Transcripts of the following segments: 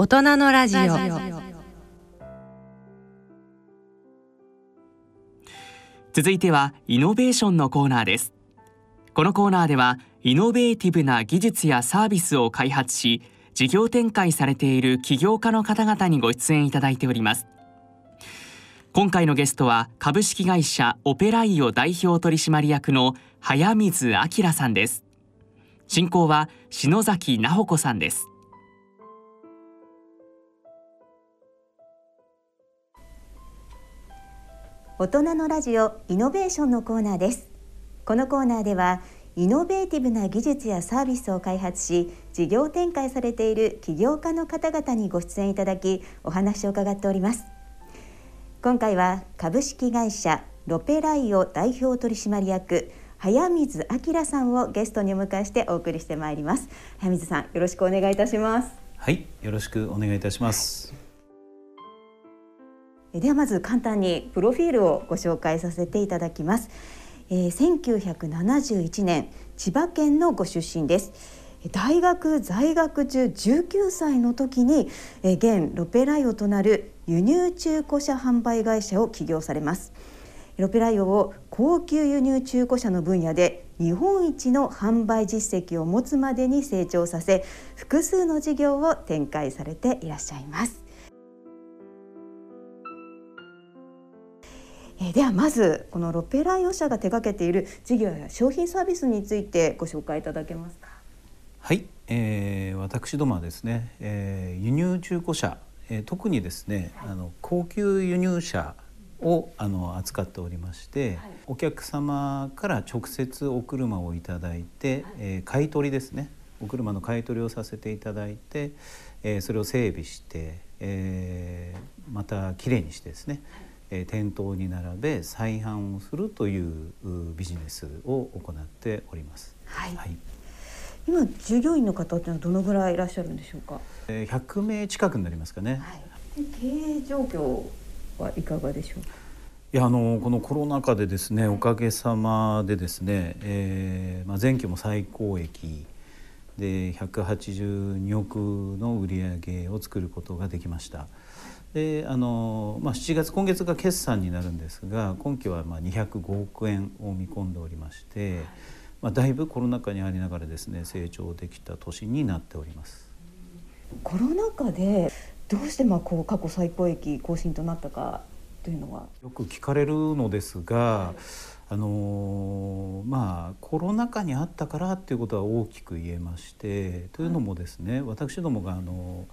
大人のラジオ。続いてはイノベーションのコーナーです。このコーナーではイノベーティブな技術やサービスを開発し事業展開されている起業家の方々にご出演いただいております。今回のゲストは株式会社オペライオ代表取締役の早水明さんです。進行は篠崎直子さんです。大人のラジオイノベーションのコーナーです。このコーナーではイノベーティブな技術やサービスを開発し事業展開されている起業家の方々にご出演いただきお話を伺っております。今回は株式会社ロペライオ代表取締役早水明さんをゲストにお迎えしてお送りしてまいります。早水さんよろしくお願いいたします。はいよろしくお願いいたします。ではまず簡単にプロフィールをご紹介させていただきます、えー、1971年千葉県のご出身です。大学在学中19歳の時に、えー、現ロペライオとなる輸入中古車販売会社を起業されます。ロペライオを高級輸入中古車の分野で日本一の販売実績を持つまでに成長させ複数の事業を展開されていらっしゃいます。えではまずこのロペライオ社が手掛けている事業や商品サービスについてご紹介いただけますか。はい、えー、私どもはですね、えー、輸入中古車、えー、特にですね、はい、あの高級輸入車をあの扱っておりまして、はい、お客様から直接お車をいただいて、はい、えー、買い取りですねお車の買い取りをさせていただいて、えー、それを整備して、えー、またきれいにしてですね、はいえ店頭に並べ再販をするというビジネスを行っております。はい、はい、今従業員の方ってのはどのぐらいいらっしゃるんでしょうか？え100名近くになりますかね。はい、経営状況はいかがでしょう？か。いやあのこのコロナ禍でですねおかげさまでですね、えーまあ、前期も最高益で182億の売り上げを作ることができました。であの、まあ、7月今月が決算になるんですが今期はまあ205億円を見込んでおりまして、まあ、だいぶコロナ禍にありながらですね成長できた年になっております。コロナ禍でどうしてまあこう過去最高益更新となったかというのは？よく聞かれるのですが、はい、あのまあコロナ禍にあったからっていうことは大きく言えましてというのもですね、はい、私どもがあの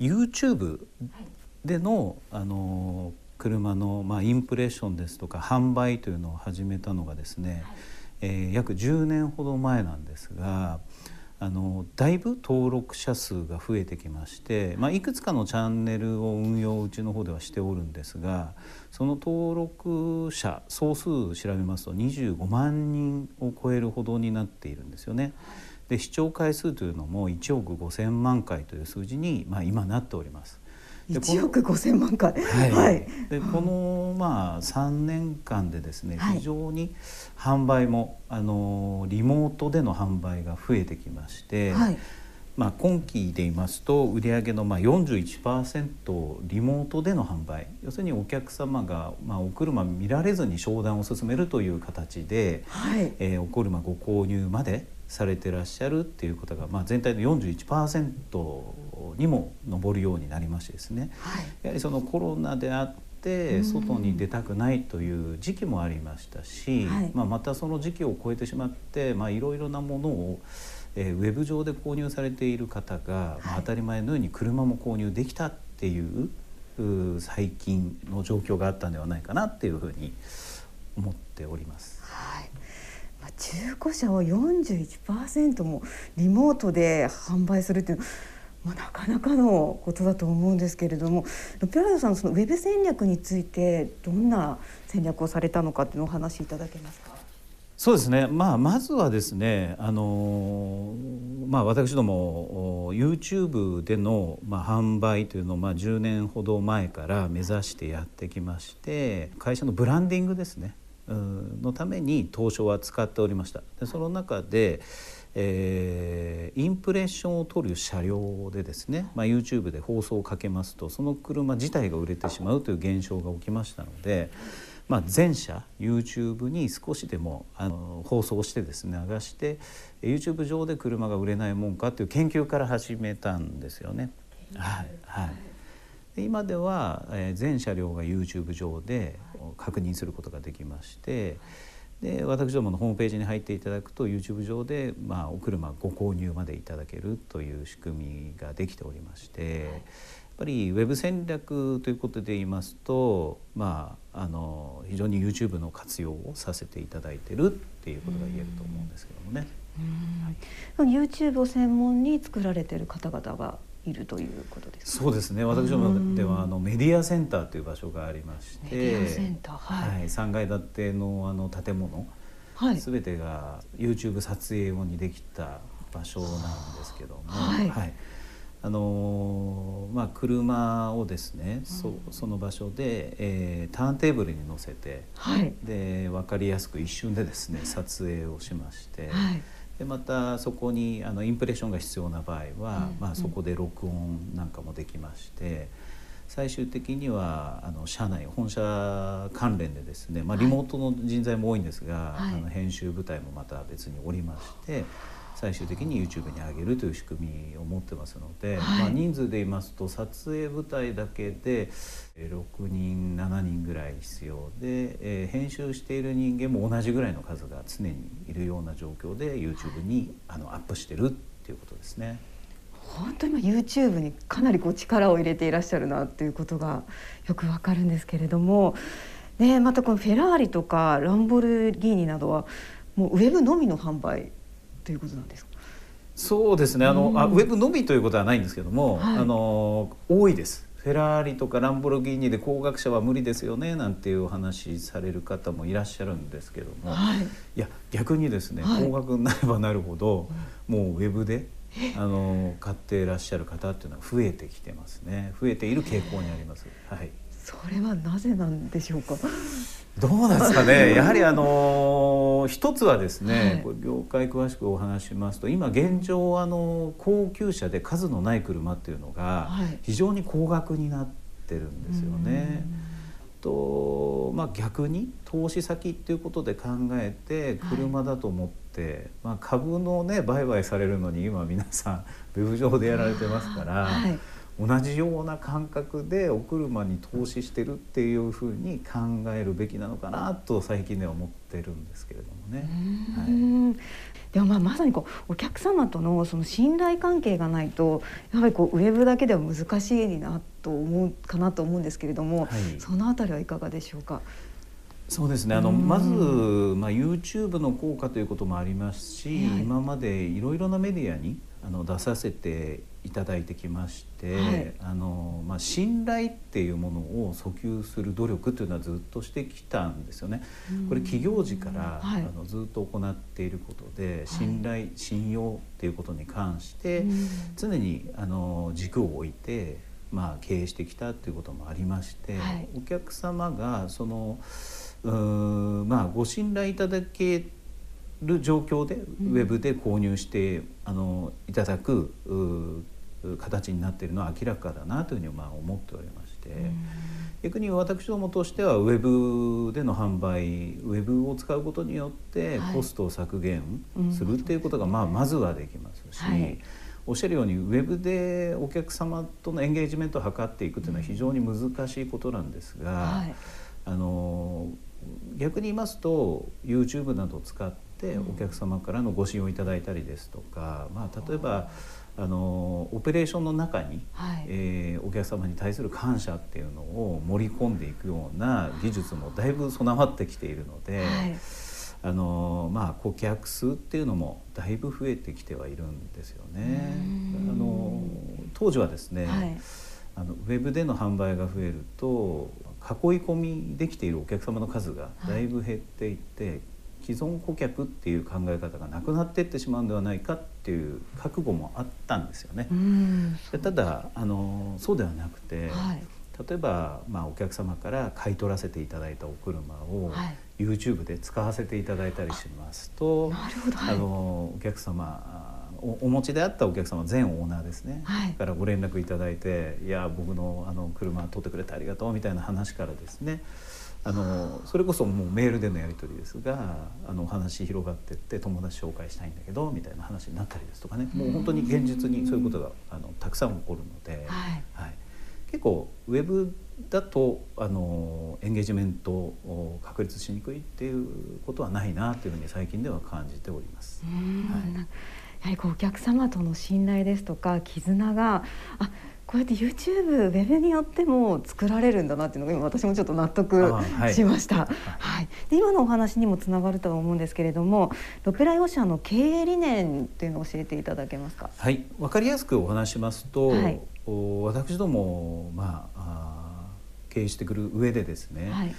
YouTube でのあの車の、まあ、インプレッションですとか販売というのを始めたのがですね、はい、えー、約10年ほど前なんですが。あのだいぶ登録者数が増えてきまして、まあ、いくつかのチャンネルを運用うちの方ではしておるんですがその登録者総数調べますと25万人を超えるほどになっているんですよね。で視聴回数というのも1億5,000万回という数字に、まあ、今なっております。1億5千万回、はい、はい、でこのまあ3年間でですね、非常に販売もあのリモートでの販売が増えてきまして、はい、まあ、今期で言いますと売上のまあ41%リモートでの販売。要するにお客様がまあお車見られずに商談を進めるという形で、はい、えー、お車ご購入までされてらっしゃるっていうことが、まあ、全体の41%にも上るようになりましてですね、はい、やはりそのコロナであって外に出たくないという時期もありましたし、はい、まあ、またその時期を超えてしまっていろいろなものを、えー、ウェブ上で購入されている方が、まあ、当たり前のように車も購入できたっていう最近の状況があったんではないかなっていうふうに思っております。はい中古車を41%もリモートで販売するっていうまあ、なかなかのことだと思うんですけれどもロペラドさんそのウェブ戦略についてどんな戦略をされたのかっていうのをお話しいただけますか？そうですね、まあ、まずはですね、あのまあ、私ども YouTube での、まあ、販売というのを、まあ、10年ほど前から目指してやってきまして会社のブランディングですね。のために当初は使っておりました。でその中でえー、インプレッションを取る車両でですね、まあ、YouTube で放送をかけますとその車自体が売れてしまうという現象が起きましたので、まあ、全社 YouTube に少しでもあの放送してですね流して YouTube 上で車が売れないもんかという研究から始めたんですよね。はいはい今では、えー、全車両が YouTube 上で確認することができまして。で私どものホームページに入っていただくと YouTube 上で、まあ、お車ご購入までいただけるという仕組みができておりまして、やっぱりウェブ戦略ということで言いますと、まあ、あの非常に YouTube の活用をさせていただいてるっていうことが言えると思うんですけどもね。はい、YouTube を専門に作られてる方々がいるということです、ね、そうですね。私どもではあのメディアセンターという場所がありましてメディアセンター、はい、はい、3階建てのあの建物、はい、全てが YouTube 撮影用にできた場所なんですけども、はい、はい、あのまあ、車をですね、うん、そその場所で、えー、ターンテーブルに乗せて、はい、で分かりやすく一瞬でですね撮影をしまして。はいでまたそこにあのインプレッションが必要な場合は、うん、まあ、そこで録音なんかもできまして、最終的にはあの社内本社関連でですね、まあ、リモートの人材も多いんですが、はい、あの編集部隊もまた別におりまして。最終的に YouTube に上げるという仕組みを持ってますので、はい、まあ、人数で言いますと撮影部隊だけで6人7人ぐらい必要で、えー、編集している人間も同じぐらいの数が常にいるような状況で YouTube にあのアップしてるっていうことですね。本当に YouTube にかなりこう力を入れていらっしゃるなということがよくわかるんですけれども、ね、またこのフェラーリとかランボルギーニなどはもうウェブのみの販売ということなんですか？そうですね。あの、うん、あウェブのみということはないんですけども、はい、あの多いです。フェラーリとかランボルギーニで工学者は無理ですよねなんていうお話される方もいらっしゃるんですけども、はい、いや逆にですね、はい、工学になればなるほど、もうウェブであの買っていらっしゃる方っていうのは増えてきてますね。増えている傾向にあります。はいそれはなぜなんでしょうか？どうなんですかね？やはりあの一つはですね、はい、業界詳しくお話しますと、今現状あの高級車で数のない車っていうのが非常に高額になってるんですよね。とまあ逆に投資先っていうことで考えて車だと思って、はい、まあ株のね売買されるのに今皆さんウェブ上でやられてますから。はい同じような感覚でお車に投資してるっていうふうに考えるべきなのかなと最近では思ってるんですけれどもね。はい、でもまあまさにこうお客様とのその信頼関係がないとやはりこうウェブだけでは難しいなと思うかなと思うんですけれども、はい、そのあたりはいかがでしょうか？そうですね。あのまず、まあ、YouTube の効果ということもありますし、はい、今までいろいろなメディアにあの出させていただいてきまして、はい、あのまあ、信頼っていうものを訴求する努力というのはずっとしてきたんですよね。これ企業時から、はい、あのずっと行っていることで信頼、はい、信用っていうことに関して常にあの軸を置いて、まあ、経営してきたということもありまして、お客様がそのうまあ、ご信頼いただける状況でウェブで購入して、あのいただく形になっているのは明らかだなというふうにまあ思っておりまして、逆に私どもとしてはウェブでの販売ウェブを使うことによってコストを削減するっていうことがまあまずはできますし。はい。おっしゃるようにウェブでお客様とのエンゲージメントを図っていくというのは非常に難しいことなんですが、はい、あの逆に言いますと YouTube などを使ってお客様からのご信用いただいたりですとか、まあ、例えばあのオペレーションの中に、はい、えー、お客様に対する感謝っていうのを盛り込んでいくような技術もだいぶ備わってきているので。はいあのまあ、顧客数っていうのもだいぶ増えてきてはいるんですよね。あの当時はですね、はい、あのウェブでの販売が増えると囲い込みできているお客様の数がだいぶ減っていって、はい、既存顧客っていう考え方がなくなっていってしまうんではないかっていう覚悟もあったんですよね。ただあのそうではなくて、はい、例えば、まあ、お客様から買い取らせていただいたお車を、YouTube で使わせていただいたりしますと、あのお客様おお持ちであったお客様全オーナーですね、はい、からご連絡いただいて「いや僕のあの車取ってくれてありがとう」みたいな話からですねあのそれこそもうメールでのやり取りですがあのお話広がってって友達紹介したいんだけどみたいな話になったりですとかね。もう本当に現実にそういうことがあのたくさん起こるので、はい、はい、結構ウェブだとあのエンゲージメントを確立しにくいっていうことはないなというふうに最近では感じております。はい、やはりこうお客様との信頼ですとか絆があこうやって YouTube ウェブによっても作られるんだなっていうのが今私もちょっと納得しました。はい、はい、で今のお話にもつながるとは思うんですけれどもロペライオ社の経営理念っていうのを教えていただけますか？はい。わかりやすくお話しますと、はい、私どもまあ経営してくる上でですね、はい、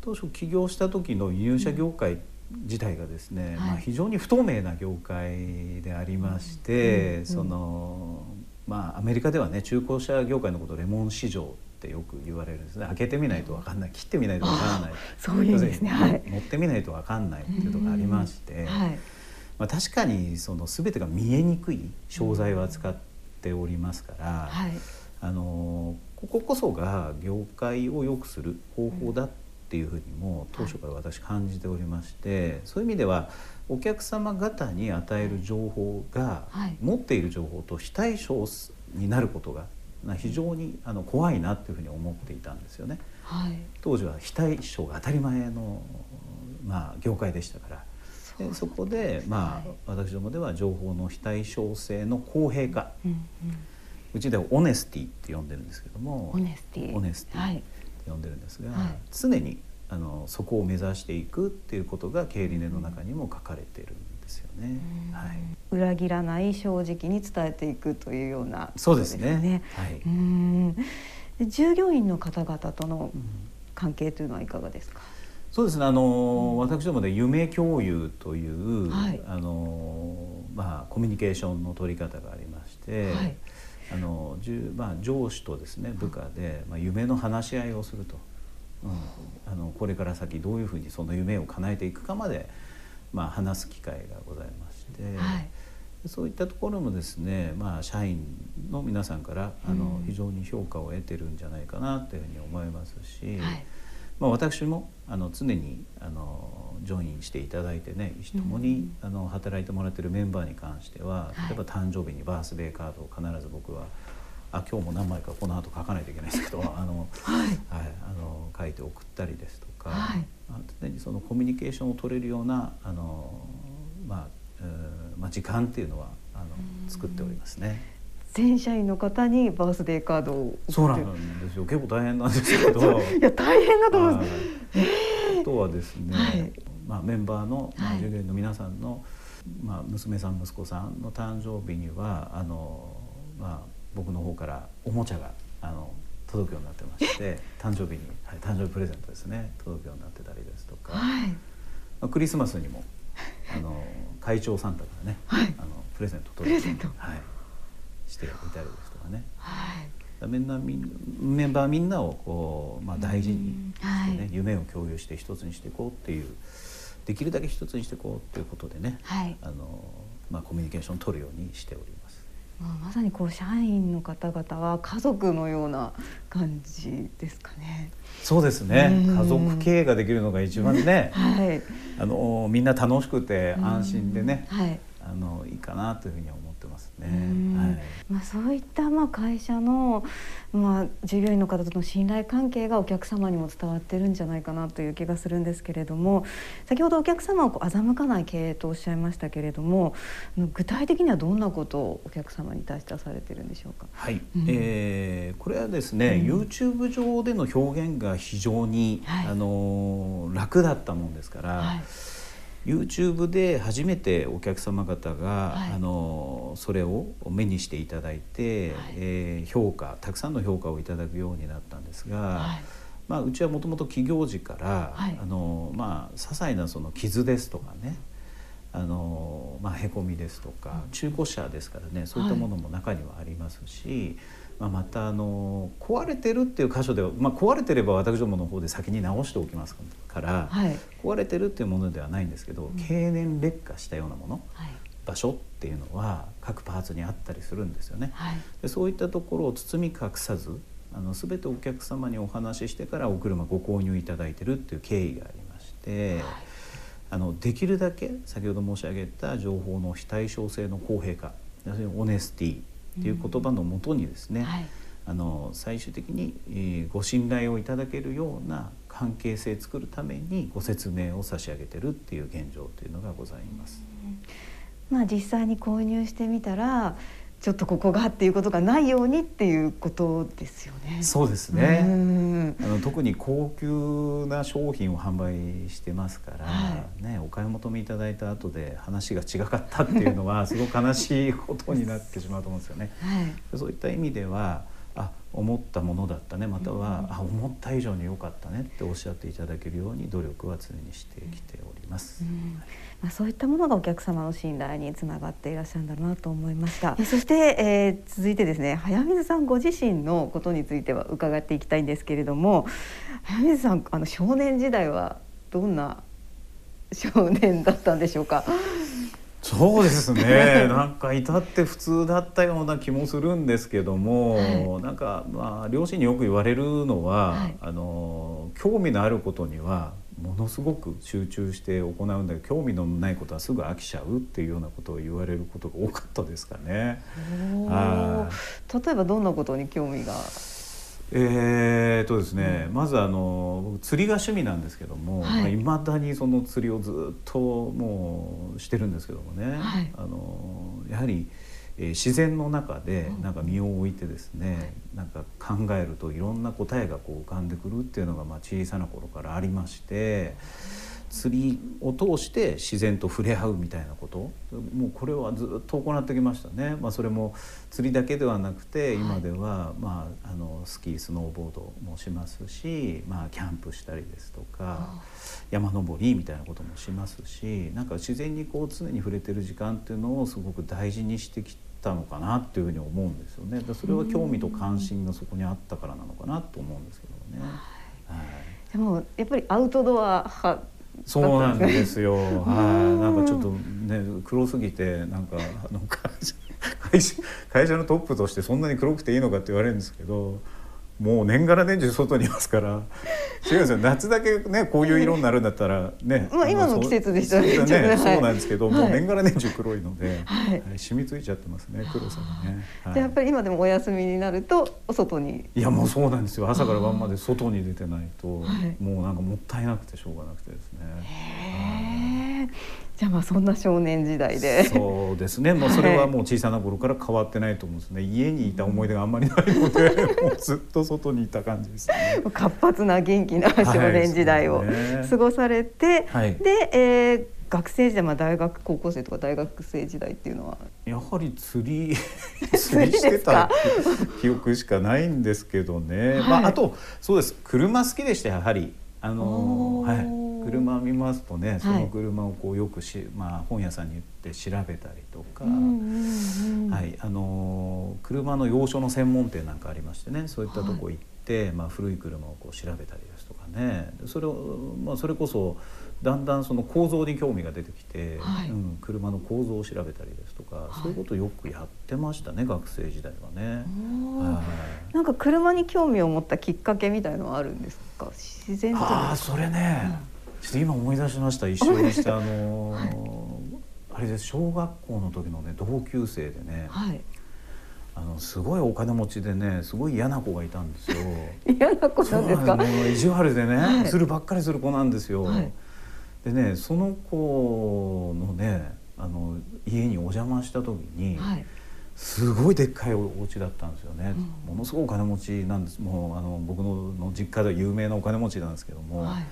当初起業した時の輸入車業界自体がですね、うん、まあ、非常に不透明な業界でありまして、うん、そのまあアメリカではね中古車業界のことをレモン市場ってよく言われるんですね。開けてみないと分かんない。切ってみないと分からない。そういうですね、はい、持ってみないと分かんないっていうとこありまして、はい、まあ、確かにその全てが見えにくい商材を扱っておりますから、はい、あのこここそが業界を良くする方法だっていうふうにも当初から私感じておりまして、そういう意味ではお客様方に与える情報が、持っている情報と非対称になることが非常にあの怖いなっていうふうに思っていたんですよね。はい、当時は非対称が当たり前の、まあ、業界でしたから。でそこで、まあ、私どもでは情報の非対称性の公平化、うんうん、うちではオネスティって呼んでるんですけども。オネスティ。オネスティ。って呼んでるんですが、はい、常にあのそこを目指していくっていうことが経理念の中にも書かれてるんですよね。はい、裏切らない正直に伝えていくというような、ね、そうですね。はい。うんで従業員の方々との関係というのはいかがですか？そうですね。あの、うん、私どもで夢共有という、はい、あのまあコミュニケーションの取り方がありまして。はいあの、まあ、上司とですね部下で、まあ、夢の話し合いをすると。うん、あのこれから先どういうふうにその夢を叶えていくかまで、まあ、話す機会がございまして、はい、そういったところもですね、まあ、社員の皆さんからあの、非常に評価を得てるんじゃないかなというふうに思いますし、はい、まあ、私もあの常にあのジョインしていただいてね共に、あの働いてもらってるメンバーに関しては、例えば誕生日にバースデーカードを必ず僕はあ今日も何枚かこの後書かないといけないですけどあの、はい、はい、あの書いて送ったりですとか、はい、常にそのコミュニケーションを取れるようなあの、まあまあ、時間っていうのはあの作っておりますね。全社員の方にバースデーカードをそうなんですよ。結構大変なんですけど。いや大変だと思います、あとはですね、はい、まあ、メンバーの、まあ、従業員の皆さんの、まあ、娘さん息子さんの誕生日にはあの、まあ、僕の方からおもちゃがあの届くようになってまして 誕生日に、はい、誕生日プレゼントですね届くようになってたりですとか、はい、まあ、クリスマスにもあの会長サンタからね、はい、あのプレゼント届くよはい、していたりですとかね。はい。みんなメンバーみんなをこう、まあ、大事にしてね、はい、夢を共有して一つにしていこうっていうできるだけ一つにしていこうっていうことでね、はい、あのまあ、コミュニケーションを取るようにしております。まさにこう社員の方々は家族のような感じですかね。そうですね。家族経営ができるのが一番ね、はい、あのみんな楽しくて安心でね、はい、あのいいかなというふうに思ね。はい、まあそういったまあ会社のまあ従業員の方との信頼関係がお客様にも伝わってるんじゃないかなという気がするんですけれども、先ほどお客様をこう欺かない経営とおっしゃいましたけれども、具体的にはどんなことをお客様に対してはされてるんでしょうか？はい。うん、えー、これはですね、うん、YouTube 上での表現が非常に、はい、あの楽だったもんですから。はい YouTube で初めてお客様方が、はい、あのそれを目にしていただいて、はい、えー、評価たくさんの評価をいただくようになったんですが、はい、まあ、うちはもともと起業時から、あのまあ、些細なその傷ですとかねあの、まあ、へこみですとか、中古車ですからねそういったものも中にはありますし、まあ、またあの壊れてるっていう箇所では、まあ、壊れてれば私どもの方で先に直しておきますから、はい、壊れてるっていうものではないんですけど、うん、経年劣化したようなもの、はい、場所っていうのは各パーツにあったりするんですよね。はい、でそういったところを包み隠さずあの全てお客様にお話ししてからお車ご購入いただいてるっていう経緯がありまして。あのできるだけ先ほど申し上げた情報の非対称性の公平化要するにオネスティっていう言葉のもとにですね、うん。はい、あの最終的に、えー、ご信頼をいただけるような関係性作るためにご説明を差し上げてるっていう現状というのがございます。まあ実際に購入してみたらちょっとここがっていうことがないようにっていうことですよね。そうですね。あの特に高級な商品を販売してますから、はい、ねお買い求めいただいた後で話が違かったっていうのはすごく悲しいことになってしまうと思うんですよね。はい、そういった意味ではあ思ったものだったねまたは、うん、あ思った以上に良かったねっておっしゃっていただけるように努力は常にしてきております。うんまあ、そういったものがお客様の信頼につながっていらっしゃるんだなと思いました。そして、えー、続いてですね早水さんご自身のことについては伺っていきたいんですけれども早水さんあの少年時代はどんな少年だったんでしょうか？そうですね。なんか至って普通だったような気もするんですけども、はい、なんかまあ両親によく言われるのは、はい、あの興味のあることにはものすごく集中して行うんだけど興味のないことはすぐ飽きちゃうっていうようなことを言われることが多かったですかね。例えばどんなことに興味が？えーとですね、うん、まずあの釣りが趣味なんですけども、はいまあ、だにその釣りをずっともうしてるんですけどもね、はい、あのやはり。えー、自然の中でなんか身を置いてですね、うん、なんか考えるといろんな答えがこう浮かんでくるっていうのがまあ小さな頃からありまして。釣りを通して自然と触れ合うみたいなこと？もうこれはずっと行ってきましたね、まあ、それも釣りだけではなくて今では、まあ、あのスキースノーボードもしますし、まあ、キャンプしたりですとか山登りみたいなこともしますしなんか自然にこう常に触れてる時間っていうのをすごく大事にしてきたのかなっていうふうに思うんですよね。それは興味と関心がそこにあったからなのかなと思うんですけどね。はい、でもやっぱりアウトドア派そうなんですよ。はい、なんかちょっとね黒すぎてなんかあの会社会社のトップとしてそんなに黒くていいのかって言われるんですけど。もう年がら年中外にいますから。違うんですよ。夏だけねこういう色になるんだったらね、まあ、今の季節でしたね。ね、そうなんですけど、はい、もう年がら年中黒いので、はい、染みついちゃってますね黒さがね、はい、じゃやっぱり今でもお休みになるとお外に。いやもうそうなんですよ。朝から晩まで外に出てないともうなんかもったいなくてしょうがなくてですね。じゃあまあそんな少年時代で。そうですね。もうそれはもう小さな頃から変わってないと思うんですね。家にいた思い出があんまりないので もうずっと外にいた感じですね。活発な元気な少年時代を過ごされて、はい、で、えー、学生時代、まあ、大学高校生とか大学生時代っていうのは？やはり釣り 釣りしてた記憶しかないんですけどね、はい、まあ、あとそうです。車好きでしたやはりあのはい。車見ますとねその車をこうよくし、まあ、本屋さんに行って調べたりとか、はい、あの車の洋書の専門店なんかありましてねそういったとこ行って、はい、まあ、古い車をこう調べたりですとかね。それを、まあ、それこそだんだんその構造に興味が出てきて、はい、うん、車の構造を調べたりですとか、はい、そういうことをよくやってましたね学生時代はね、はい。なんか車に興味を持ったきっかけみたいのはあるんですか？自然ああそれね、うん。ちょっと今思い出しました。一緒にしてあの、はい、あれです。小学校の時のね同級生でね、はい、あのすごいお金持ちでねすごい嫌な子がいたんですよ。嫌な子なんですか？意地悪でね、はい、するばっかりする子なんですよ。でねその子のねあの家にお邪魔した時に。すごいでっかいお家だったんですよね、うん、ものすごいお金持ちなんです。もうあの僕の実家では有名なお金持ちなんですけども、はい、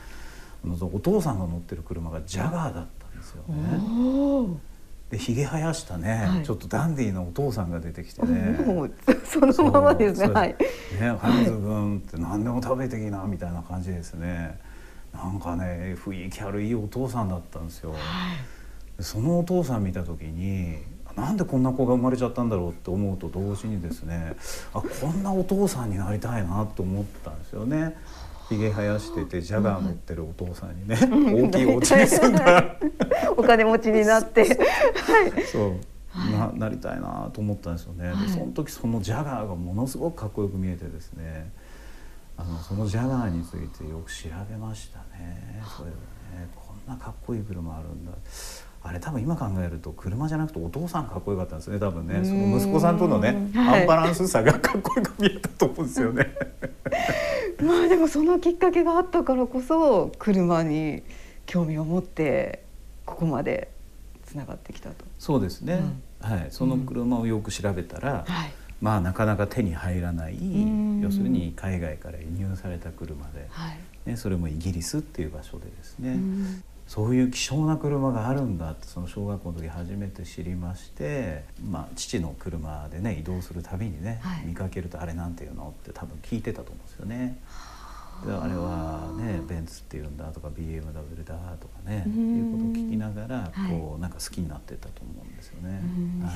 お父さんが乗ってる車がジャガーだったんですよね。でひげ生やしたね、はい、ちょっとダンディーなお父さんが出てきてね。そのままですね。はい。ねハイズ君って何でも食べてきなみたいな感じですね。なんかね雰囲気悪いお父さんだったんですよ、はい、そのお父さん見た時になんでこんな子が生まれちゃったんだろうって思うと同時にですねあこんなお父さんに なりたいなと思ったんですよね。ひげ生やしててジャガー乗ってるお父さんにね、大きいお家に住んだお金持ちになって。そう。ななりたいなと思ったんですよね、はい、でその時そのジャガーがものすごくかっこよく見えてですねあのそのジャガーについてよく調べましたね。それでねこんなかっこいい車あるんだあれ多分今考えると車じゃなくてお父さんかっこよかったんですね多分ね。その息子さんとのね、はい、アンバランスさがかっこよく見えたと思うんですよね。まあでもそのきっかけがあったからこそ車に興味を持ってここまでつながってきたと。そうですね、うん、はい、その車をよく調べたら、うん。はい、まあなかなか手に入らない要するに海外から輸入された車で、はい、ね、それもイギリスっていう場所でですね、そういう希少な車があるんだってその小学校の時初めて知りまして、まあ、父の車でね移動するたびにね、はい、見かけると「あれなんていうの?」って多分聞いてたと思うんですよね。であれはねベンツっていうんだとか BMW だとかねいうことを聞きながらこう、はい、なんか好きになってたと思うんですよね。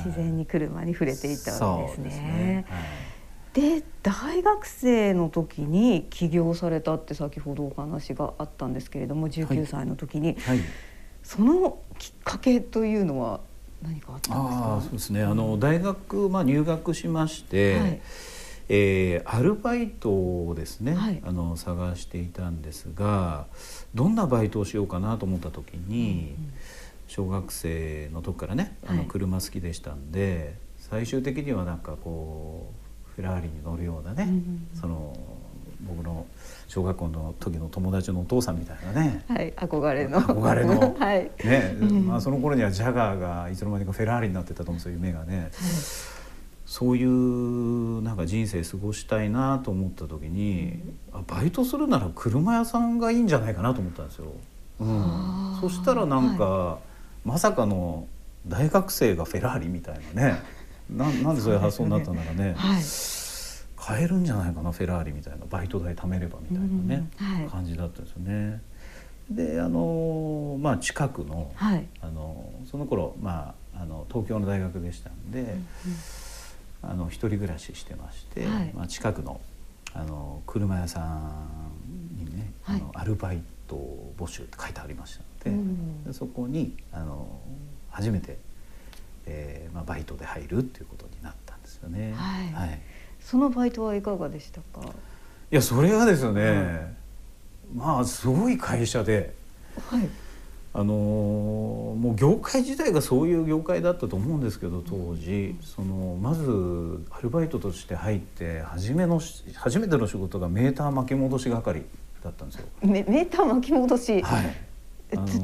自然に車に触れていったわけですね。ねはいで大学生の時に起業されたって先ほどお話があったんですけれども19歳の時に、はい。はい、そのきっかけというのは何かあったんですか？そうですね。あの大学、まあ、入学しまして、はい、えー、アルバイトをですね、はい、あの探していたんですがどんなバイトをしようかなと思った時に、うんうん、小学生の時からねあの車好きでしたんで、最終的にはなんかこうフェラーリに乗るようなね、うん、その僕の小学校の時の友達のお父さんみたいなね、はい、憧れの。憧れの、はい、ね、まあ、その頃にはジャガーがいつの間にかフェラーリになってたと思うんですよ夢がね、はい、そういうなんか人生過ごしたいなと思った時に、あバイトするなら車屋さんがいいんじゃないかなと思ったんですよ。うん、そしたらなんか、はい、まさかの大学生がフェラーリみたいなねななんでそういう発想になったならね、ね。はい、買えるんじゃないかなフェラーリみたいな。バイト代貯めればみたいなね、はい、感じだったんですよね。であのまあ近くのはい、あのその頃まああの東京の大学でしたんで、うんうん、あの一人暮らししてまして、はい、まあ、近くのあの車屋さんにね、あのアルバイト募集って書いてありましたのでうん、でそこにあの初めてえーまあ、バイトで入るっていうことになったんですよね。はい、はい、そのバイトはいかがでしたか？いやそれがですよね、まあすごい会社で、はい、あのー、もう業界自体がそういう業界だったと思うんですけど当時、そのまずアルバイトとして入って初めの初めての仕事がメーター巻き戻し係だったんですよ。メメーター巻き戻し、はい、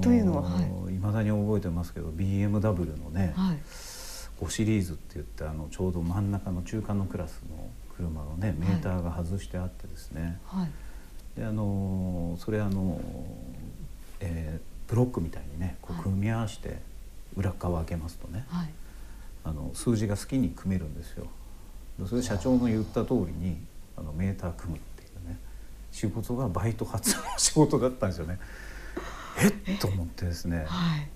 というのは、はいまだに覚えてますけど BMW のね、はい、5シリーズって言ってあのちょうど真ん中の中間のクラスの車のねメーターが外してあってですね、はい、であのそれあの、えー、ブロックみたいにねこう組み合わせて裏側開けますとね、はい、あの数字が好きに組めるんですよ。それで社長の言った通りにあのメーター組むっていうね仕事がバイト初の仕事だったんですよね。えっと思ってですね、はい、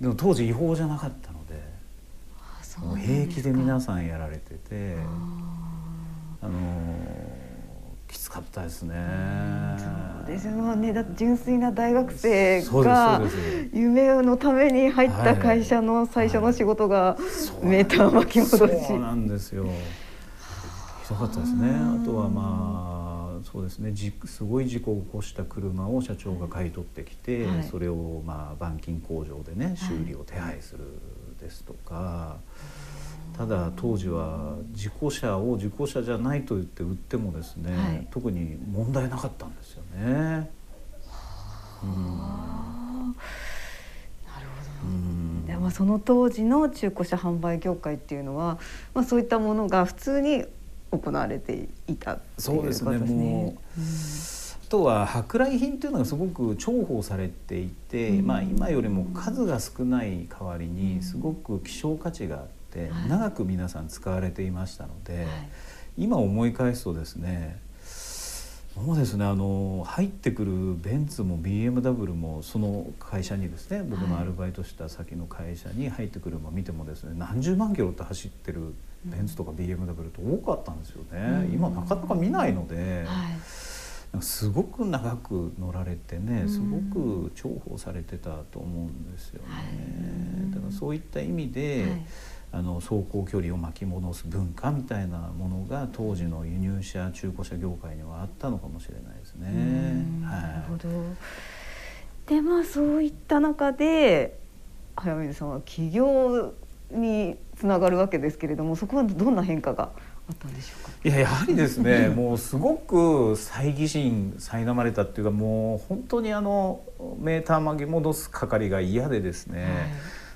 でも当時違法じゃなかったのでもう平気で皆さんやられててあのきつかったですね。そうですよね。だ純粋な大学生が夢のために入った会社の最初の仕事がメーター巻き戻し。そうなんですよ。ひどかったですね。あとはまあ。そうですね。すごい事故を起こした車を社長が買い取ってきて、はい、それをまあ板金工場でね修理を手配するですとか、はい、ただ当時は事故車を事故車じゃないと言って売ってもですね、はい、特に問題なかったんですよね。うん、なるほど、でまあ、その当時の中古車販売業界っていうのは、まあ、そういったものが普通に行われていたそうですね。あとは舶来品というのがすごく重宝されていて、うん、まあ、今よりも数が少ない代わりにすごく希少価値があって、うん、長く皆さん使われていましたので、はい、今思い返すとですねそうですねあの入ってくるベンツも BMW もその会社にですね僕のアルバイトした先の会社に入ってくるのを見てもですね何十万キロって走ってるベンツとか BMW って多かったんですよね、今なかなか見ないので、はい、すごく長く乗られてねすごく重宝されてたと思うんですよね。だからそういった意味で、はい。あの走行距離を巻き戻す文化みたいなものが当時の輸入車中古車業界にはあったのかもしれないですね。はい、なるほど。でまあそういった中で早水さんは起業につながるわけですけれどもそこはどんな変化があったんでしょうか？いややはりですね もうすごく猜疑心苛まれたっていうかもう本当にあのメーター巻き戻す係が嫌でですね、はい。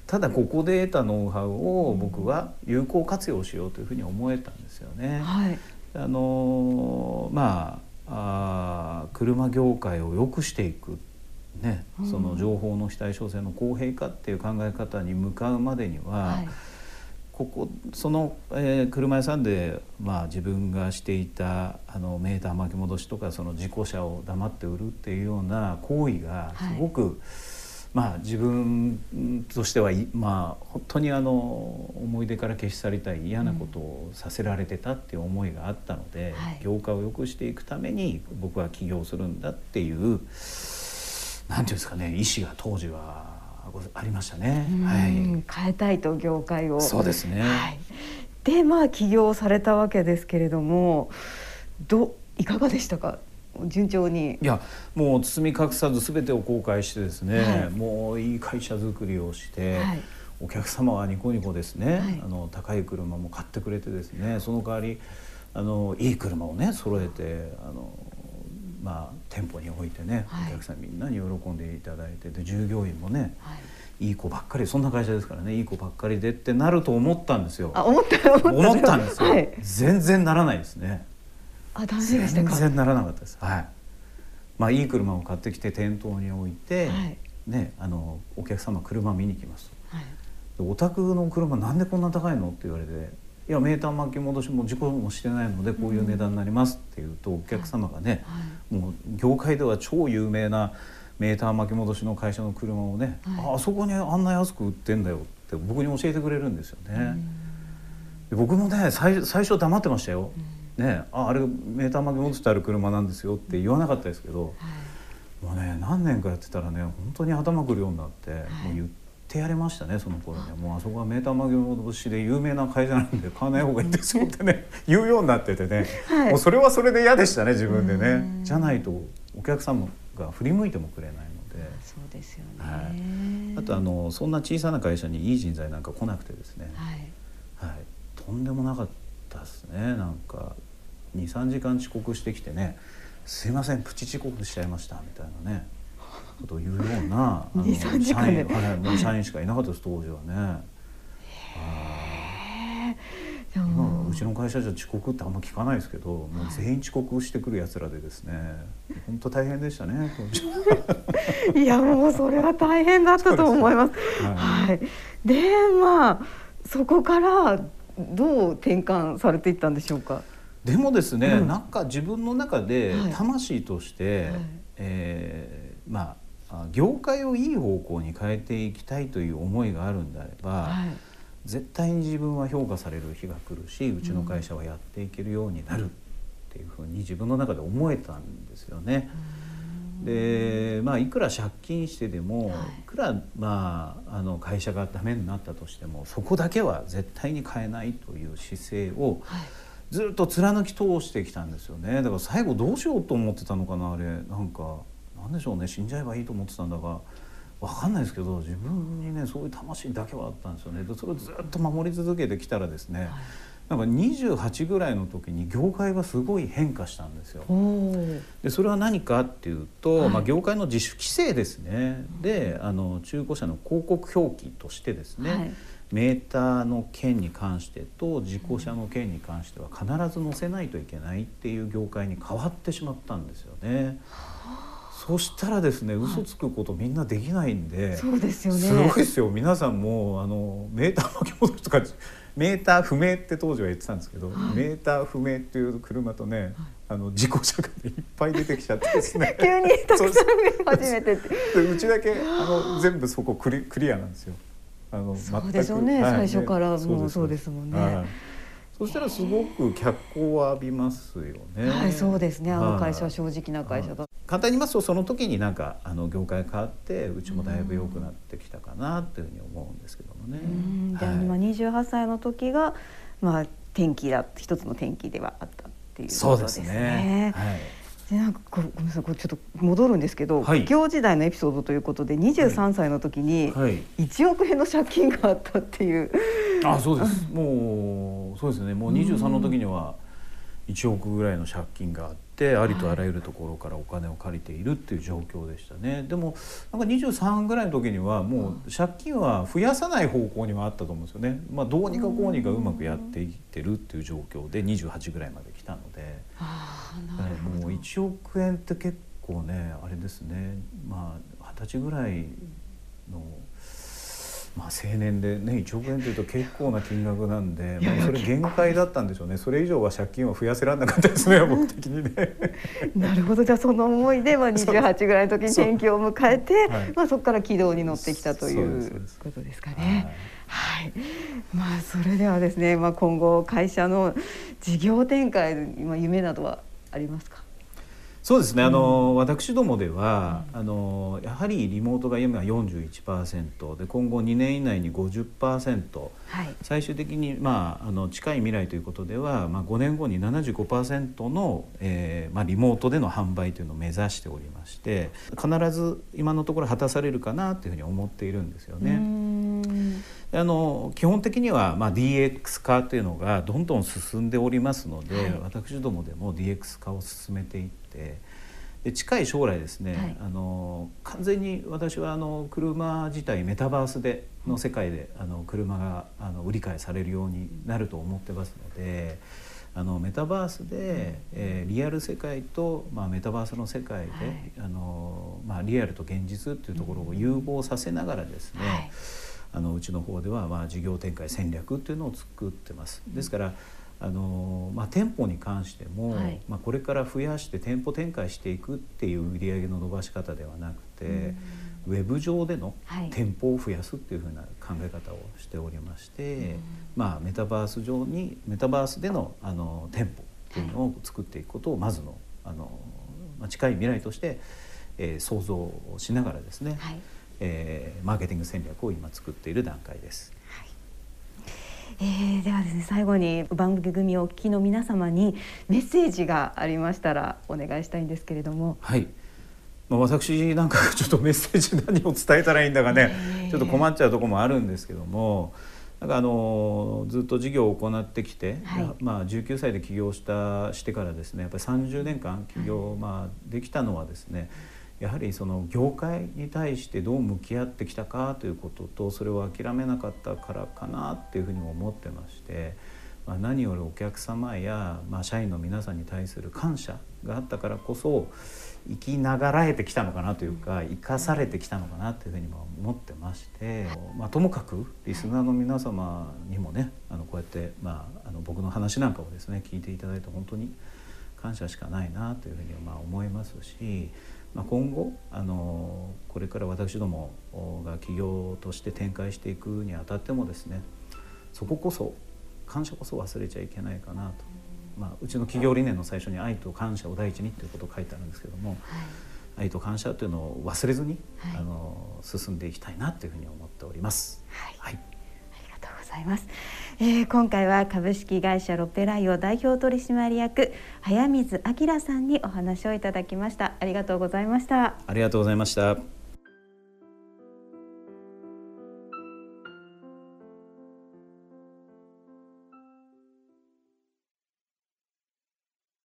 ただここで得たノウハウを僕は有効活用しようというふうに思えたんですよね。はい、あのまああ車業界を良くしていくね、その情報の非対称性の公平化っていう考え方に向かうまでには、はい、ここその、えー、車屋さんで、まあ、自分がしていたあのメーター巻き戻しとかその事故車を黙って売るっていうような行為がすごく、はいまあ、自分としては、まあ、本当にあの思い出から消し去りたい嫌なことをさせられてたっていう思いがあったので、うん。業界を良くしていくために僕は起業するんだっていうなんていうんですかね意思が当時はありましたね。はい、変えたいと業界を。そうですね、はい、でまあ起業されたわけですけれどもどいかがでしたか？順調に。いやもう包み隠さず全てを公開してですね、はい、もういい会社作りをして、はい、お客様はニコニコですね、はい、あの高い車も買ってくれてですねその代わりあのいい車をね揃えてあのまあ店舗に置いてね、お客さんみんなに喜んでいただいてで従業員もね、い。い子ばっかりそんな会社ですからねいい子ばっかりでってなると思ったんですよ。あ思った思ったんですよ、全然ならないですね。あダメでしたか？全然ならなかったです。はい。まあいい車を買ってきて店頭に置いて、はい、ねあのお客様車見に来ます、はい、お宅の車なんでこんな高いの？って言われていやメーター巻き戻しも事故もしてないのでこういう値段になりますって言うと、お客様がね、はい、もう業界では超有名なメーター巻き戻しの会社の車をね、はい、あそこにあんな安く売ってんだよって僕に教えてくれるんですよね。僕もね最最初黙ってましたよ。うん。ねああれメーター巻き戻してある車なんですよって言わなかったですけど、はい、もうね何年かやってたらね本当に頭くるようになって、はい、もう言ってやれましたねその頃にはもうあそこはメーター巻き戻しで有名な会社なんで買わない方がいいですよってね 言うようになっててね、はい、もうそれはそれで嫌でしたね自分でね。じゃないとお客様が振り向いてもくれないので。そうですよね、はい、あとあのそんな小さな会社にいい人材なんか来なくてですね、はい。はい、とんでもなかったですね。なんか23時間遅刻してきてね「すいませんプチ遅刻しちゃいました」みたいなね。ことを言うようなあの社員,、はい、社員しかいなかったです当時はね。今うちの会社じゃ遅刻ってあんま聞かないですけど、もう全員遅刻してくるやつらでですね本当大変でしたね いやもうそれは大変だったと思います。はい、でまあそこからどう転換されていったんでしょうか？でもですね、うん、なんか自分の中で魂として、はい、えー、まあ業界をいい方向に変えていきたいという思いがあるんであれば、はい、絶対に自分は評価される日が来るしうちの会社はやっていけるようになるっていうふうに自分の中で思えたんですよね。でまあいくら借金してでも、はい、いくら、まあ、あの会社がダメになったとしてもそこだけは絶対に変えないという姿勢を、はい。ずっと貫き通してきたんですよね。だから最後どうしようと思ってたのかなあれ。なんかなんでしょうね。死んじゃえばいいと思ってたんだが分かんないですけど自分にねそういう魂だけはあったんですよね。でそれをずっと守り続けてきたらですね、はい。なんか28ぐらいの時に業界がすごい変化したんですよ。でそれは何かっていうと、はい、まあ、業界の自主規制ですね。であの中古車の広告表記としてですね、はい。メーターの件に関してと事故車の件に関しては必ず載せないといけないっていう業界に変わってしまったんですよね。そしたらですね嘘つくことみんなできないんで、そうですよね。すごいですよ。皆さんもあのメーター巻き戻しとかメーター不明って当時は言ってたんですけど、はい、メーター不明っていう車とね、はい、あの事故車がいっぱい出てきちゃってですね。急に たくさん初めてうちだけあの全部そこクリクリアなんですよ。あのそうでしょうね、はい、最初からもうそうですもんね。そしたらすごく脚光を浴びますよね。はい、そうですね。あの会社は正直な会社だ。簡単に言いますとその時になんかあの業界変わってうちもだいぶ良くなってきたかなっていうふうに思うんですけどもね。じゃあ今28歳の時がまあ転機だ一つの転機ではあったっていうことですね。すね。はい。でなんかごめんなさいこれちょっと戻るんですけど、はい、業時代のエピソードということで23歳の時に1億円の借金があったっていう、はい、あそうです。もうそうですね。もう23の時には1億ぐらいの借金があってありとあらゆるところからお金を借りているっていう状況でしたね、でもなんか23ぐらいの時にはもう借金は増やさない方向にはあったと思うんですよね、まあ、どうにかこうにかうまくやっていってるっていう状況で28ぐらいまで来たので、もう1億円って結構ねあれですね。まあ二十歳ぐらいの。まあ、青年でね1億円というと結構な金額なんで、まあ、それ限界だったんでしょうね。それ以上は借金は増やせられなかったですね僕的にね。なるほど。じゃあその思いで、まあ、28ぐらいの時に転機を迎えてそ,、はい、まあ、そこから軌道に乗ってきたということですかね。はい、まあそれではですね、まあ、今後会社の事業展開今夢などはありますか？そうですね、あの、私どもでは、あのやはりリモートが今41%で今後2年以内に50%、はい、最終的に、まあ、あの近い未来ということでは、まあ、5年後に75%の、えーまあ、リモートでの販売というのを目指しておりまして必ず今のところ果たされるかなというふうに思っているんですよね。あの基本的には、まあ、DX 化というのがどんどん進んでおりますので、はい、私どもでも DX 化を進めていってで近い将来ですね、はい、あの完全に私はあの車自体メタバースでの世界であの車があの売り買いされるようになると思ってますので。あのメタバースで、えー、リアル世界と、まあ、メタバースの世界で、はい、あのまあ、リアルと現実っていうところを融合させながらですね、はい。あのうちの方ではまあ事業展開戦略っていうのを作ってます。ですからあのまあ、店舗に関しても、はい、まあ、これから増やして店舗展開していくっていう売り上げの伸ばし方ではなくて、ウェブ上での店舗を増やすっていうふうな考え方をしておりまして、まあ、メタバース上にメタバースでのあの店舗っていうのを作っていくことをまずのあの、まあ、近い未来として、えー、想像しながらですね、はい。えー、マーケティング戦略を今作っている段階です。はいえー、ではですね最後に番組をお聞きの皆様にメッセージがありましたらお願いしたいんですけれども。はい。まあ、私なんか ちょっとメッセージ何を伝えたらいいんだかね、ちょっと困っちゃうところもあるんですけども。なんかあのずっと事業を行ってきて、はい、まあ、19歳で起業したしてからですねやっぱり30年間起業、まあ、できたのはですね、やはりその業界に対してどう向き合ってきたかということとそれを諦めなかったからかなっていうふうにも思ってまして、まあ、何よりお客様や、まあ、社員の皆さんに対する感謝があったからこそ生きながらえてきたのかなというか生かされてきたのかなというふうにも思ってまして、まあ、ともかくリスナーの皆様にもねあのこうやって、まあ、あの僕の話なんかをですね聞いていただいて本当に感謝しかないなというふうにまあ思いますし。まあ、今後あのこれから私どもが企業として展開していくにあたってもですねそここそ感謝こそ忘れちゃいけないかなと、まあ、うちの企業理念の最初に「愛と感謝を第一に」ということを書いてあるんですけども、はい、愛と感謝というのを忘れずに、はい、あの進んでいきたいなというふうに思っております。はい、はい、ありがとうございます。えー、今回は株式会社ロペライオ代表取締役早水明さんにお話をいただきました。ありがとうございました。ありがとうございました。